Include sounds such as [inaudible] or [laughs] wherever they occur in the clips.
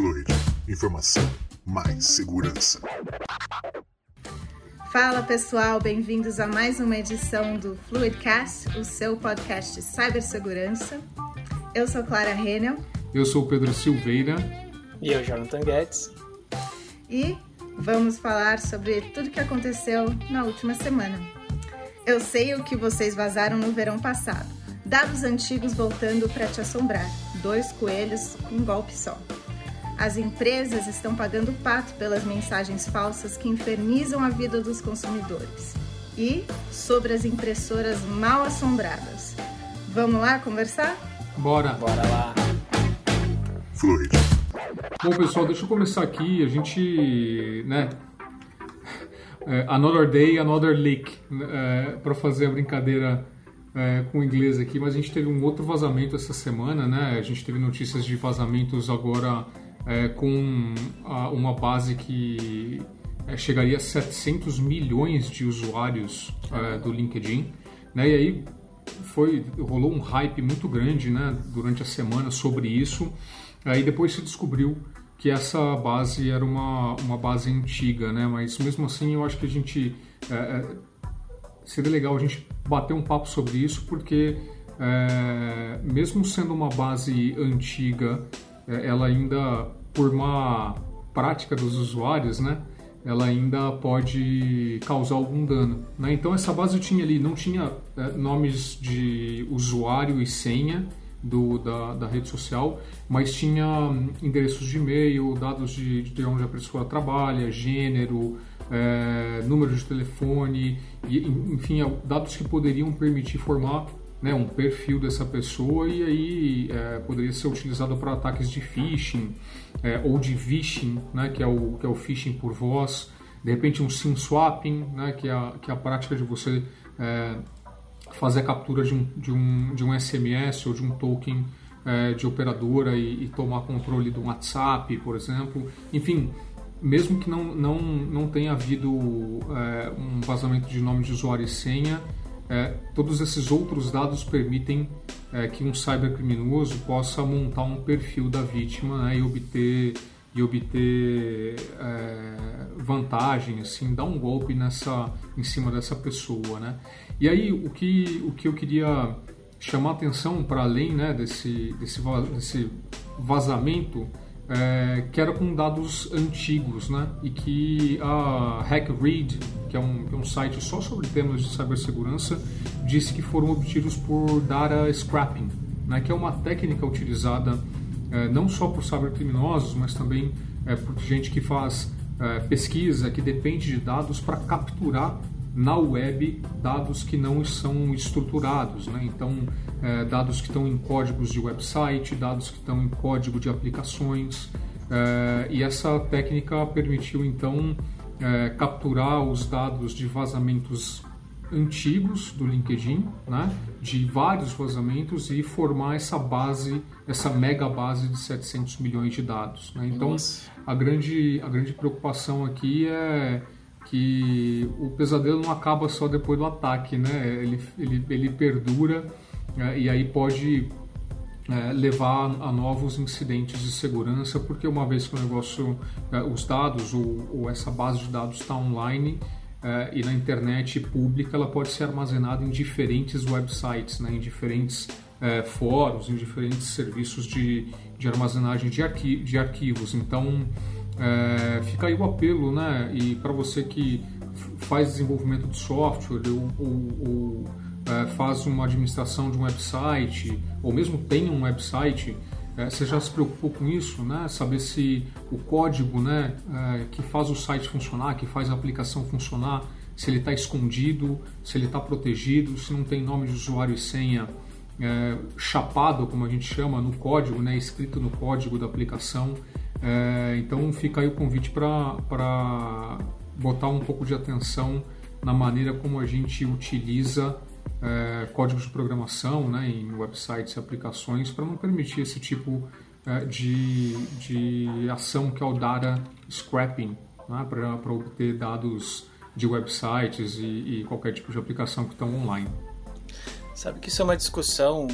Fluid. Informação mais segurança. Fala pessoal, bem-vindos a mais uma edição do Fluidcast, o seu podcast de cibersegurança. Eu sou Clara Renel. Eu sou Pedro Silveira. E eu, Jonathan Guedes. E vamos falar sobre tudo que aconteceu na última semana. Eu sei o que vocês vazaram no verão passado. Dados antigos voltando para te assombrar. Dois coelhos com um golpe só. As empresas estão pagando pato pelas mensagens falsas que infernizam a vida dos consumidores. E sobre as impressoras mal assombradas. Vamos lá conversar? Bora! Bora lá! Fluid. Bom, pessoal, deixa eu começar aqui. A gente, né? É, another day, another leak, é, para fazer a brincadeira é, com o inglês aqui. Mas a gente teve um outro vazamento essa semana, né? A gente teve notícias de vazamentos agora é, com a, uma base que é, chegaria a 700 milhões de usuários é, do LinkedIn, né? E aí foi rolou um hype muito grande, né? Durante a semana sobre isso. Aí depois se descobriu que essa base era uma, uma base antiga, né? Mas mesmo assim eu acho que a gente é, é seria legal a gente bater um papo sobre isso porque é, mesmo sendo uma base antiga ela ainda, por uma prática dos usuários, né, ela ainda pode causar algum dano. Né? Então essa base tinha ali, não tinha é, nomes de usuário e senha do, da, da rede social, mas tinha hum, endereços de e-mail, dados de, de onde a pessoa trabalha, gênero, é, número de telefone, e, enfim, dados que poderiam permitir formar né, um perfil dessa pessoa e aí é, poderia ser utilizado para ataques de phishing é, ou de vishing, né, que, é o, que é o phishing por voz, de repente um SIM swapping, né, que, é a, que é a prática de você é, fazer a captura de um, de, um, de um SMS ou de um token é, de operadora e, e, tomar controle do WhatsApp, por exemplo. Enfim, mesmo que não, não, não tenha havido é, um vazamento de nome de usuário e senha, é, todos esses outros dados permitem é, que um cybercriminoso possa montar um perfil da vítima né, e obter e obter é, vantagem, assim, dar um golpe nessa, em cima dessa pessoa, né? E aí o que, o que eu queria chamar atenção para além né, desse, desse, desse vazamento é, que era com dados antigos, né? E que a HackRead, que é um, é um site só sobre temas de cibersegurança, disse que foram obtidos por data scrapping, né? Que é uma técnica utilizada é, não só por cybercriminosos, mas também é, por gente que faz é, pesquisa, que depende de dados para capturar na web dados que não são estruturados, né? então é, dados que estão em códigos de website, dados que estão em código de aplicações é, e essa técnica permitiu então é, capturar os dados de vazamentos antigos do LinkedIn, né? de vários vazamentos e formar essa base, essa mega base de 700 milhões de dados. Né? Então a grande, a grande preocupação aqui é que o pesadelo não acaba só depois do ataque, né? Ele, ele, ele perdura é, e aí pode é, levar a novos incidentes de segurança, porque uma vez que o negócio, é, os dados ou, ou, essa base de dados está online é, e na internet pública, ela pode ser armazenada em diferentes websites, né? em diferentes é, fóruns, em diferentes serviços de, de armazenagem de, arqui de arquivos. Então, é, fica aí o apelo, né? E para você que faz desenvolvimento de software ou, ou, ou é, faz uma administração de um website, ou mesmo tem um website, é, você já se preocupou com isso, né? Saber se o código, né, é, que faz o site funcionar, que faz a aplicação funcionar, se ele está escondido, se ele está protegido, se não tem nome de usuário e senha é, chapado, como a gente chama, no código, né, escrito no código da aplicação. É, então fica aí o convite para botar um pouco de atenção na maneira como a gente utiliza é, códigos de programação né, em websites e aplicações para não permitir esse tipo é, de, de ação que é o data scrapping, né, para obter dados de websites e, e, qualquer tipo de aplicação que estão online. Sabe que isso é uma discussão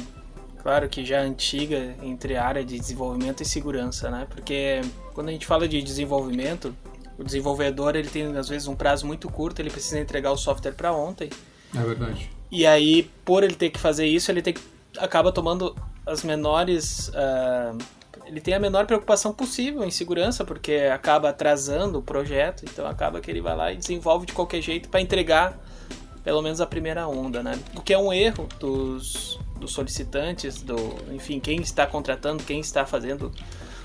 claro que já antiga entre a área de desenvolvimento e segurança, né? Porque quando a gente fala de desenvolvimento, o desenvolvedor ele tem às vezes um prazo muito curto, ele precisa entregar o software para ontem. É verdade. E aí, por ele ter que fazer isso, ele tem que, acaba tomando as menores. Uh, ele tem a menor preocupação possível em segurança, porque acaba atrasando o projeto, então acaba que ele vai lá e desenvolve de qualquer jeito para entregar pelo menos a primeira onda, né? O que é um erro dos, dos solicitantes, do, enfim, quem está contratando, quem está fazendo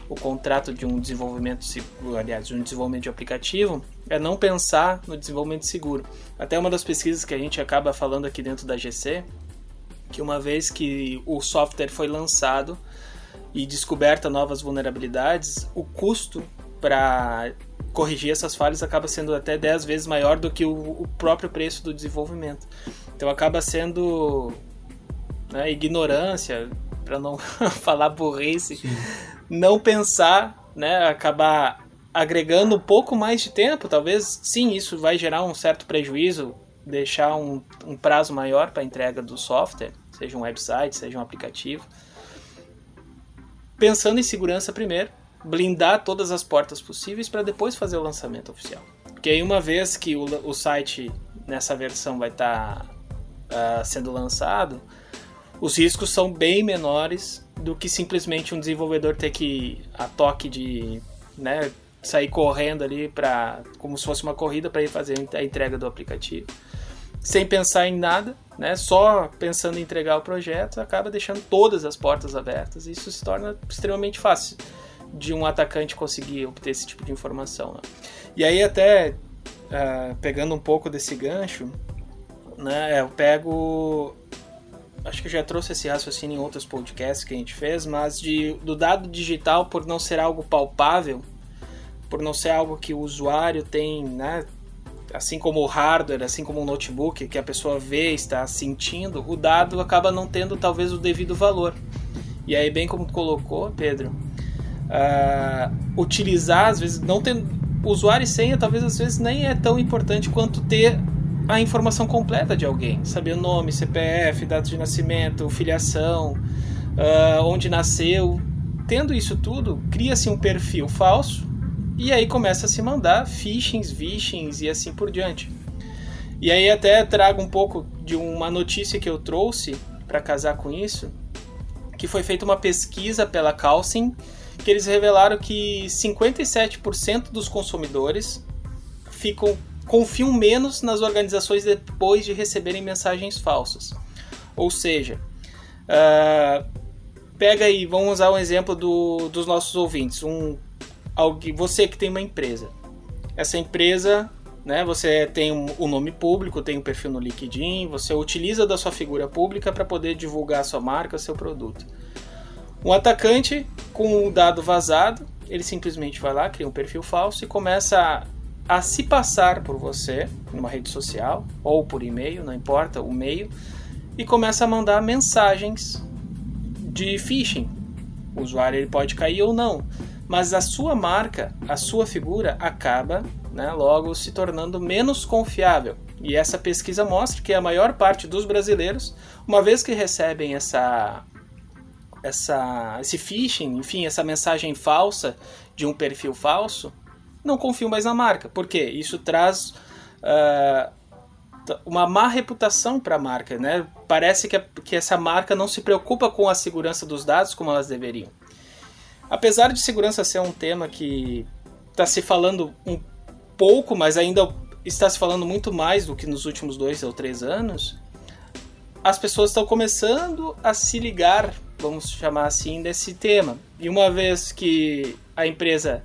o contrato de um desenvolvimento seguro, aliás, de um desenvolvimento de aplicativo, é não pensar no desenvolvimento seguro. Até uma das pesquisas que a gente acaba falando aqui dentro da GC, que uma vez que o software foi lançado e descoberta novas vulnerabilidades, o custo para corrigir essas falhas acaba sendo até 10 vezes maior do que o, o próprio preço do desenvolvimento. Então acaba sendo né, ignorância, para não [laughs] falar burrice, Sim. não pensar, né, acabar agregando um pouco mais de tempo, talvez sim, isso vai gerar um certo prejuízo, deixar um, um prazo maior para a entrega do software, seja um website, seja um aplicativo. Pensando em segurança primeiro, blindar todas as portas possíveis para depois fazer o lançamento oficial. Porque aí uma vez que o, o site nessa versão vai estar tá, uh, sendo lançado, os riscos são bem menores do que simplesmente um desenvolvedor ter que a toque de né, sair correndo ali para como se fosse uma corrida para ir fazer a entrega do aplicativo sem pensar em nada, né? Só pensando em entregar o projeto, acaba deixando todas as portas abertas. Isso se torna extremamente fácil de um atacante conseguir obter esse tipo de informação. Né? E aí até uh, pegando um pouco desse gancho, né? Eu pego acho que eu já trouxe esse raciocínio em outros podcasts que a gente fez, mas de, do dado digital por não ser algo palpável, por não ser algo que o usuário tem, né, assim como o hardware, assim como o notebook, que a pessoa vê, está sentindo, o dado acaba não tendo talvez o devido valor. E aí, bem como colocou, Pedro, uh, utilizar, às vezes, não tendo usuário e senha, talvez às vezes nem é tão importante quanto ter a informação completa de alguém, saber o nome, CPF, data de nascimento, filiação, uh, onde nasceu. Tendo isso tudo, cria-se um perfil falso e aí começa a se mandar phishings, vishings e assim por diante. E aí até trago um pouco de uma notícia que eu trouxe para casar com isso, que foi feita uma pesquisa pela Calcin, que eles revelaram que 57% dos consumidores ficam confiam menos nas organizações depois de receberem mensagens falsas. Ou seja, uh, pega aí, vamos usar um exemplo do, dos nossos ouvintes. Um, alguém, você que tem uma empresa. Essa empresa, né, você tem um, um nome público, tem um perfil no LinkedIn, você utiliza da sua figura pública para poder divulgar a sua marca, seu produto. Um atacante com o dado vazado, ele simplesmente vai lá, cria um perfil falso e começa a se passar por você numa rede social ou por e-mail, não importa o meio, e começa a mandar mensagens de phishing. O usuário ele pode cair ou não, mas a sua marca, a sua figura acaba, né, logo se tornando menos confiável. E essa pesquisa mostra que a maior parte dos brasileiros, uma vez que recebem essa essa esse phishing, enfim, essa mensagem falsa de um perfil falso, não confio mais na marca. Por quê? Isso traz uh, uma má reputação para a marca. Né? Parece que, a, que essa marca não se preocupa com a segurança dos dados como elas deveriam. Apesar de segurança ser um tema que está se falando um pouco, mas ainda está se falando muito mais do que nos últimos dois ou três anos, as pessoas estão começando a se ligar, vamos chamar assim, desse tema. E uma vez que a empresa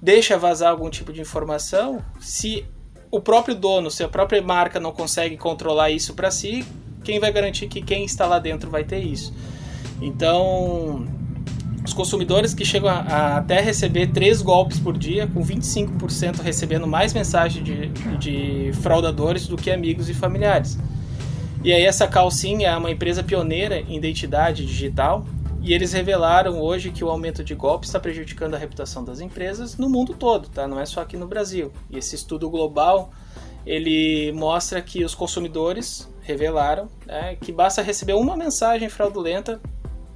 deixa vazar algum tipo de informação, se o próprio dono, se a própria marca não consegue controlar isso para si, quem vai garantir que quem está lá dentro vai ter isso? Então, os consumidores que chegam a, a até receber três golpes por dia, com 25% recebendo mais mensagens de, de fraudadores do que amigos e familiares. E aí essa Calcin é uma empresa pioneira em identidade digital e eles revelaram hoje que o aumento de golpes está prejudicando a reputação das empresas no mundo todo, tá? Não é só aqui no Brasil. E esse estudo global ele mostra que os consumidores revelaram né, que basta receber uma mensagem fraudulenta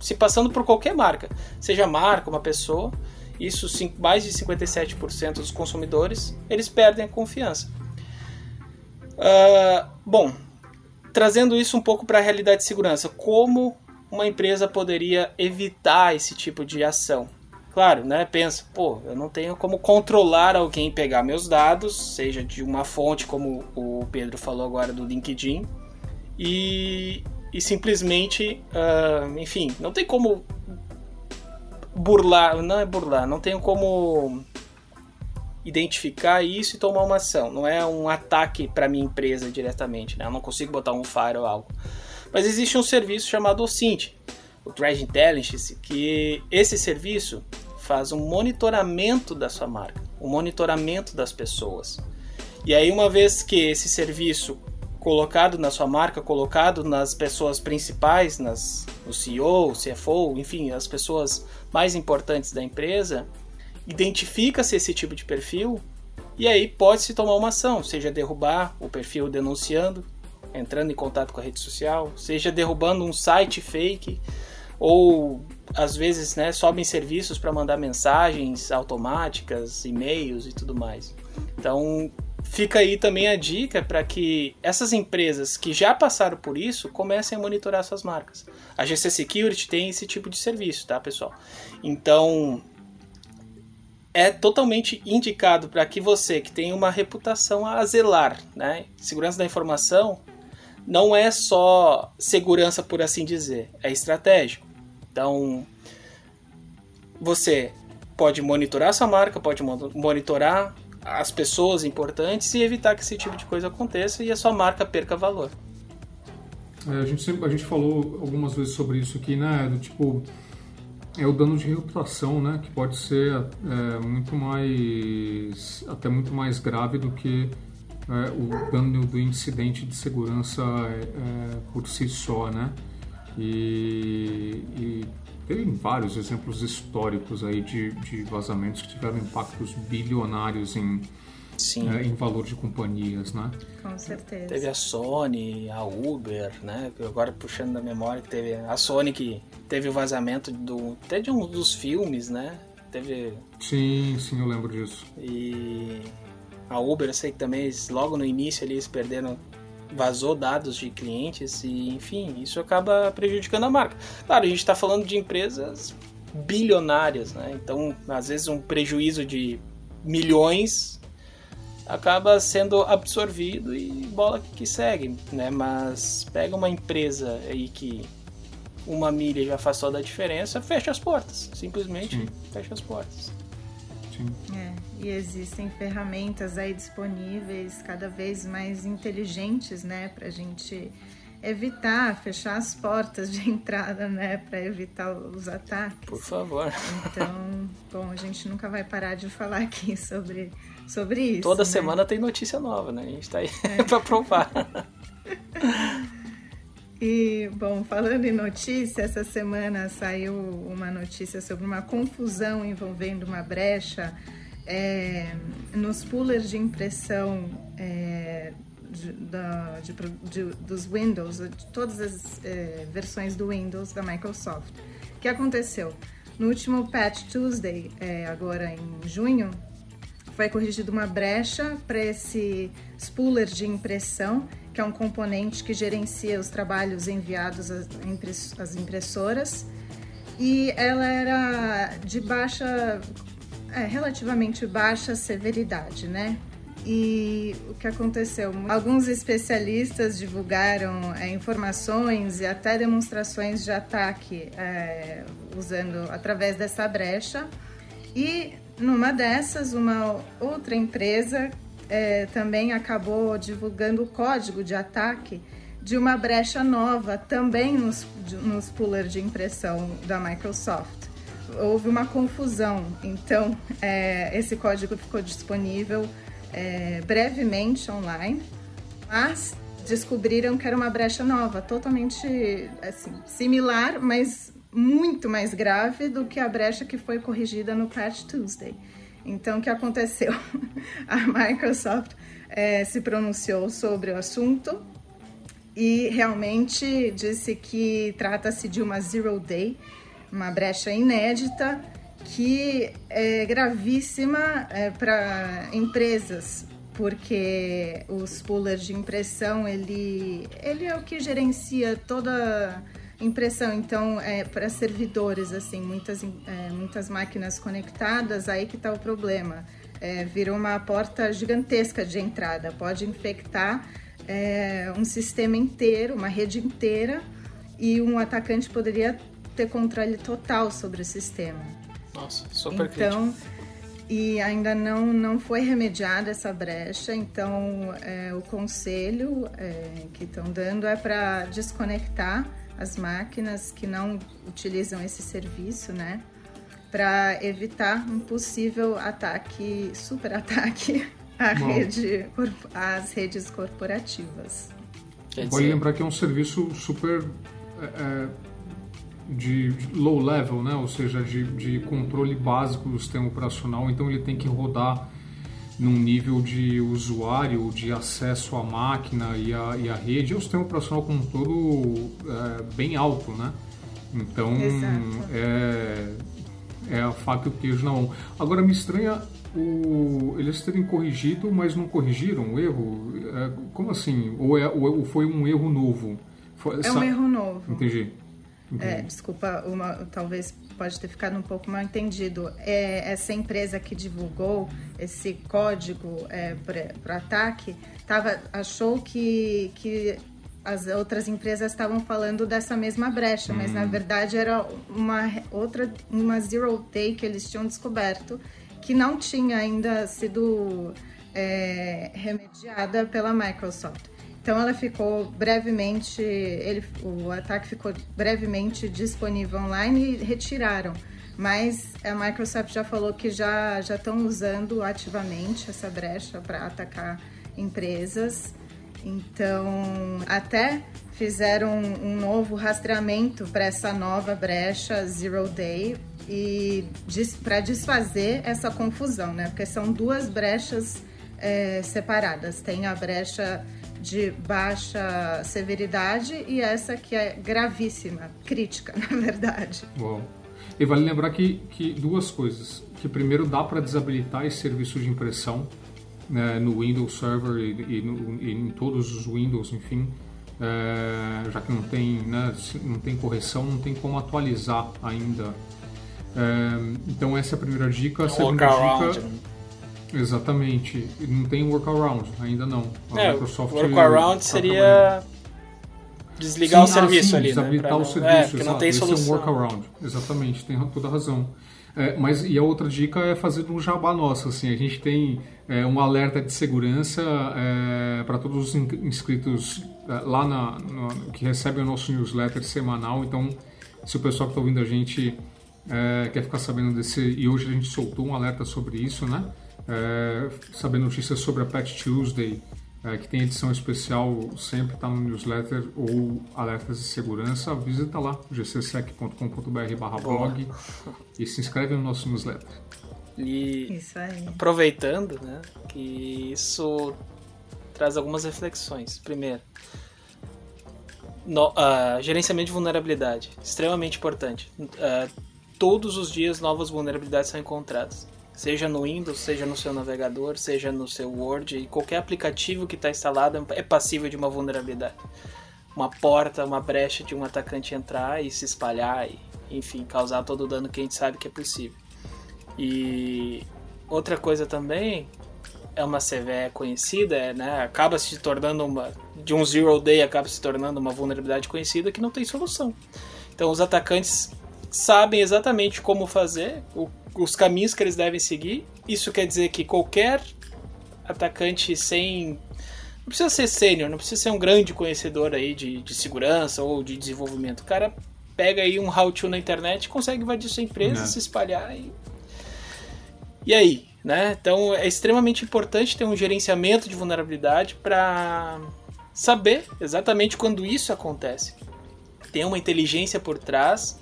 se passando por qualquer marca, seja marca, uma pessoa, isso mais de 57% dos consumidores eles perdem a confiança. Uh, bom, trazendo isso um pouco para a realidade de segurança, como uma empresa poderia evitar esse tipo de ação? Claro, né? Pensa, pô, eu não tenho como controlar alguém pegar meus dados, seja de uma fonte como o Pedro falou agora do LinkedIn, e, e simplesmente, uh, enfim, não tem como burlar, não é burlar, não tenho como identificar isso e tomar uma ação. Não é um ataque para minha empresa diretamente, né? Eu não consigo botar um fire ou algo. Mas existe um serviço chamado OSINT, o Threat Intelligence, que esse serviço faz um monitoramento da sua marca, um monitoramento das pessoas. E aí uma vez que esse serviço colocado na sua marca, colocado nas pessoas principais, nas, no CEO, CFO, enfim, as pessoas mais importantes da empresa, identifica-se esse tipo de perfil e aí pode-se tomar uma ação, seja derrubar o perfil denunciando, entrando em contato com a rede social, seja derrubando um site fake ou às vezes né, sobem serviços para mandar mensagens automáticas, e-mails e tudo mais. Então fica aí também a dica para que essas empresas que já passaram por isso comecem a monitorar suas marcas. A GC Security tem esse tipo de serviço, tá, pessoal? Então, é totalmente indicado para que você que tem uma reputação a zelar, né? Segurança da informação não é só segurança por assim dizer, é estratégico. Então, você pode monitorar sua marca, pode monitorar as pessoas importantes e evitar que esse tipo de coisa aconteça e a sua marca perca valor. É, a, gente sempre, a gente falou algumas vezes sobre isso aqui, né? Do tipo, é o dano de reputação, né? Que pode ser é, muito mais, até muito mais grave do que é, o dano do incidente de segurança é, por si só, né? E, e tem vários exemplos históricos aí de, de vazamentos que tiveram impactos bilionários em, é, em valor de companhias, né? Com certeza. Teve a Sony, a Uber, né? Agora puxando da memória que teve a Sony que teve o vazamento do até de um dos filmes, né? Teve. Sim, sim, eu lembro disso. E a Uber, eu sei que também logo no início eles perderam vazou dados de clientes e, enfim, isso acaba prejudicando a marca. Claro, a gente está falando de empresas bilionárias, né? Então, às vezes, um prejuízo de milhões acaba sendo absorvido e bola que segue, né? Mas pega uma empresa aí que uma milha já faz toda a diferença, fecha as portas. Simplesmente Sim. fecha as portas. Sim. É, e existem ferramentas aí disponíveis cada vez mais inteligentes, né, para a gente evitar, fechar as portas de [laughs] entrada, né, para evitar os ataques. Por favor. Então, bom, a gente nunca vai parar de falar aqui sobre, sobre isso. Toda né? semana tem notícia nova, né? A gente está aí é. [laughs] para provar. [laughs] E, bom, falando em notícia, essa semana saiu uma notícia sobre uma confusão envolvendo uma brecha é, nos poolers de impressão é, de, da, de, de, dos Windows, de todas as é, versões do Windows da Microsoft. O que aconteceu? No último Patch Tuesday, é, agora em junho, foi corrigida uma brecha para esse spooler de impressão que é um componente que gerencia os trabalhos enviados às impressoras. E ela era de baixa, é, relativamente baixa severidade, né? E o que aconteceu? Alguns especialistas divulgaram é, informações e até demonstrações de ataque é, usando através dessa brecha. E numa dessas, uma outra empresa é, também acabou divulgando o código de ataque de uma brecha nova também nos, nos pullers de impressão da Microsoft. Houve uma confusão, então é, esse código ficou disponível é, brevemente online, mas descobriram que era uma brecha nova, totalmente assim, similar, mas muito mais grave do que a brecha que foi corrigida no Patch Tuesday. Então, o que aconteceu? [laughs] A Microsoft é, se pronunciou sobre o assunto e realmente disse que trata-se de uma zero day, uma brecha inédita que é gravíssima é, para empresas, porque os pullers de impressão ele, ele é o que gerencia toda impressão. Então, é, para servidores, assim, muitas, é, muitas máquinas conectadas, aí que está o problema. É, virou uma porta gigantesca de entrada, pode infectar é, um sistema inteiro, uma rede inteira, e um atacante poderia ter controle total sobre o sistema. Nossa, super então, crítico. E ainda não, não foi remediada essa brecha, então é, o conselho é, que estão dando é para desconectar as máquinas que não utilizam esse serviço, né? Para evitar um possível ataque, super ataque à rede, às redes corporativas. Pode lembrar que é um serviço super é, é de low level, né? ou seja, de, de controle básico do sistema operacional, então ele tem que rodar num nível de usuário, de acesso à máquina e à, e à rede, e o sistema operacional como um todo é, bem alto, né? Então é, é a faca e o queijo na mão. Agora me estranha o, eles terem corrigido, mas não corrigiram o erro. É, como assim? Ou, é, ou foi um erro novo? Foi, é um erro novo. Entendi. É, desculpa, uma, talvez pode ter ficado um pouco mal entendido. É, essa empresa que divulgou esse código é, para o ataque tava, achou que, que as outras empresas estavam falando dessa mesma brecha, hum. mas na hum. verdade era uma outra, uma zero day que eles tinham descoberto que não tinha ainda sido é, remediada pela Microsoft. Então ela ficou brevemente, ele, o ataque ficou brevemente disponível online e retiraram. Mas a Microsoft já falou que já já estão usando ativamente essa brecha para atacar empresas. Então, até fizeram um, novo rastreamento para essa nova brecha Zero Day e para desfazer essa confusão, né? Porque são duas brechas é, separadas. Tem a brecha de baixa severidade e essa que é gravíssima, crítica, [laughs] na verdade. Uau. E vale lembrar que, que duas coisas. Que primeiro dá para desabilitar esse serviço de impressão né, no Windows Server e, e, no, e, em todos os Windows, enfim. É, já que não tem, né, não tem correção, não tem como atualizar ainda. É, então essa é a primeira dica. A segunda dica né? Exatamente. Não tem workaround, ainda não. A é, Microsoft workaround tá seria desligar sim, o serviço ah, sim, ali, desabilitar né? o serviço, é, porque não tem Esse solução. é um workaround, exatamente, tem toda a razão. É, mas e a outra dica é fazer um jabá nosso, assim, a gente tem é, um alerta de segurança é, para todos os inscritos é, lá na, no, que recebem o nosso newsletter semanal, então se o pessoal que está ouvindo a gente é, quer ficar sabendo desse, e hoje a gente soltou um alerta sobre isso, né? É, saber notícias sobre a Patch Tuesday, é, que tem edição especial, sempre está no newsletter ou alertas de segurança, visita lá, gcsec.com.br blog e se inscreve no nosso newsletter. E aproveitando, né, que isso traz algumas reflexões. Primeiro, no, uh, gerenciamento de vulnerabilidade, extremamente importante. Uh, todos os dias novas vulnerabilidades são encontradas seja no Windows, seja no seu navegador, seja no seu Word, e qualquer aplicativo que está instalado é passível de uma vulnerabilidade. Uma porta, uma brecha de um atacante entrar e se espalhar, e, enfim, causar todo o dano que a gente sabe que é possível. E outra coisa também é uma CVE conhecida, é, né, acaba se tornando uma de um zero day acaba se tornando uma vulnerabilidade conhecida que não tem solução. Então os atacantes sabem exatamente como fazer, o os caminhos que eles devem seguir. Isso quer dizer que qualquer atacante sem. Não precisa ser sênior, não precisa ser um grande conhecedor aí de, de segurança ou de desenvolvimento. O cara pega aí um how-to na internet consegue invadir sua empresa, Não. se espalhar e. E aí? Né? Então é extremamente importante ter um gerenciamento de vulnerabilidade para saber exatamente quando isso acontece. Ter uma inteligência por trás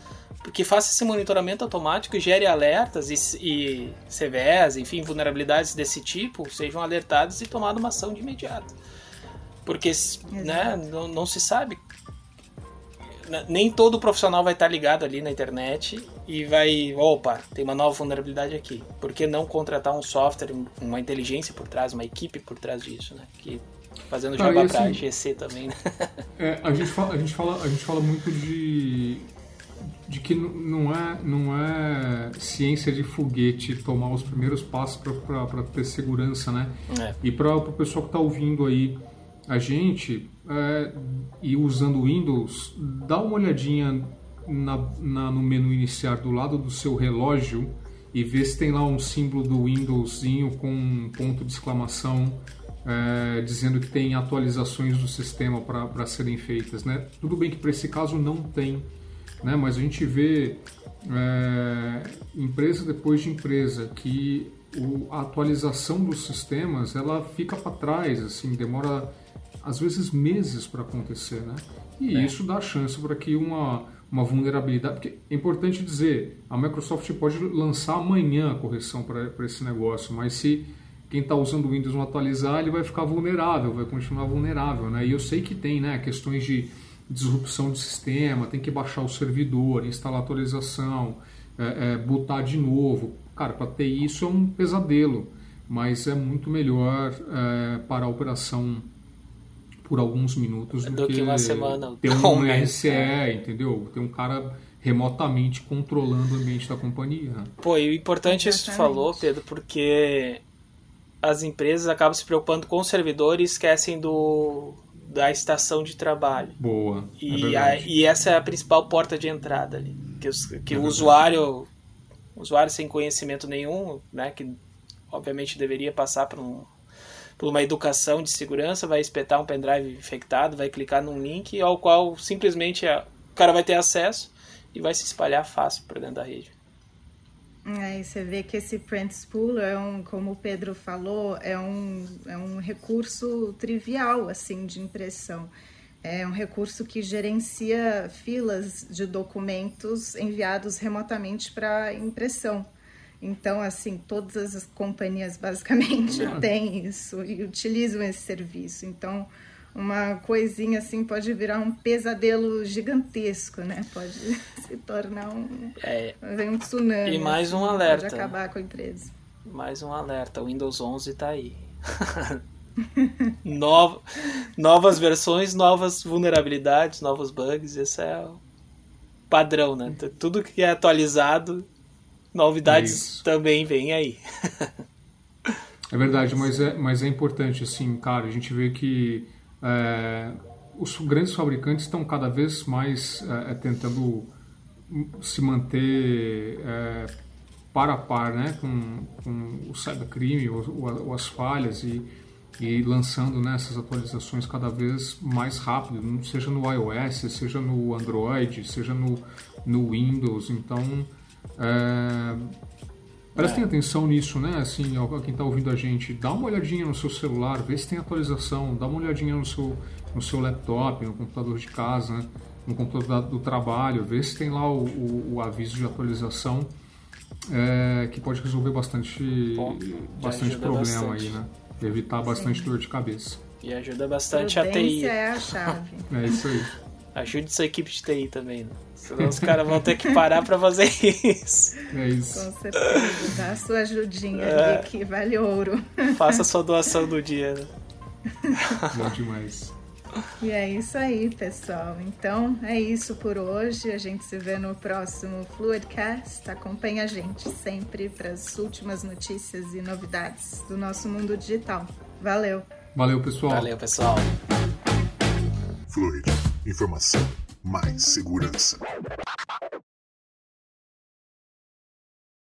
que faça esse monitoramento automático e gere alertas e, e CVEs, enfim, vulnerabilidades desse tipo, sejam alertadas e tomada uma ação de imediato. Porque né, não, não se sabe nem todo profissional vai estar ligado ali na internet e vai, opa, tem uma nova vulnerabilidade aqui. Por que não contratar um software, uma inteligência por trás, uma equipe por trás disso, né? Que fazendo Cara, Java assim, para GC também, né? É, a gente fala, a gente fala, a gente fala muito de de que não é não é ciência de foguete tomar os primeiros passos para ter segurança, né? É. E para o pessoal que está ouvindo aí a gente é, e usando Windows, dá uma olhadinha na, na, no menu iniciar do lado do seu relógio e vê se tem lá um símbolo do Windowsinho com um ponto de exclamação é, dizendo que tem atualizações do sistema para serem feitas. Né? Tudo bem que para esse caso não tem, né? mas a gente vê é, empresa depois de empresa que o, a atualização dos sistemas ela fica para trás, assim, demora às vezes meses para acontecer, né? E é. isso dá chance para que uma, uma vulnerabilidade. Porque é importante dizer, a Microsoft pode lançar amanhã a correção para esse negócio, mas se quem está usando o Windows não atualizar, ele vai ficar vulnerável, vai continuar vulnerável, né? E eu sei que tem, né, questões de disrupção de sistema, tem que baixar o servidor, instalar atualização, é, é, botar de novo. Cara, para ter isso é um pesadelo, mas é muito melhor é, para a operação por alguns minutos do, do que, que, uma semana. Ter [laughs] um RCE, entendeu? Ter um cara remotamente controlando o ambiente da companhia. Pô, e o importante é isso que tu falou, Pedro, porque as empresas acabam se preocupando com o servidor e esquecem do da estação de trabalho. Boa. E, é a, e essa é a principal porta de entrada ali. Que, os, que é o usuário, usuário sem conhecimento nenhum, né, que obviamente deveria passar por um por uma educação de segurança, vai espetar um pendrive infectado, vai clicar num link ao qual simplesmente o cara vai ter acesso e vai se espalhar fácil por dentro da rede. É, você vê que esse print spooler é um, como o Pedro falou, é um, é um recurso trivial assim de impressão. É um recurso que gerencia filas de documentos enviados remotamente para impressão. Então, assim, todas as companhias basicamente [laughs] têm isso e utilizam esse serviço. Então, uma coisinha assim pode virar um pesadelo gigantesco, né? Pode [laughs] se tornar um, é, um tsunami. E mais um assim, alerta. Pode acabar com a empresa. Mais um alerta. O Windows 11 está aí. [laughs] Nova, novas versões, novas vulnerabilidades, novos bugs. Esse é o padrão, né? Tudo que é atualizado novidades também vêm aí. [laughs] é verdade, mas é, mas é importante, assim, cara, a gente vê que é, os grandes fabricantes estão cada vez mais é, é tentando se manter é, par a par né, com, com o cybercrime ou, ou, as falhas e, e lançando né, essas atualizações cada vez mais rápido, seja no iOS, seja no Android, seja no, no Windows. Então, é, prestem é. atenção nisso, né? Assim, quem está ouvindo a gente, dá uma olhadinha no seu celular, vê se tem atualização, dá uma olhadinha no seu, no seu laptop, no computador de casa, né? no computador do trabalho, vê se tem lá o, o, o aviso de atualização, é, que pode resolver bastante, Bom, bastante problema bastante. aí, né? Evitar bastante Sim. dor de cabeça. E ajuda bastante a TI. é a chave. é isso aí. Ajude sua equipe de TI também, né? Senão os caras vão ter que parar pra fazer isso. É isso. Com certeza. Dá a sua ajudinha é. ali que vale ouro. Faça a sua doação do dia. Né? Bom demais. E é isso aí, pessoal. Então é isso por hoje. A gente se vê no próximo Fluidcast. Acompanhe a gente sempre para as últimas notícias e novidades do nosso mundo digital. Valeu. Valeu, pessoal. Valeu, pessoal. Fluid. Informação mais segurança.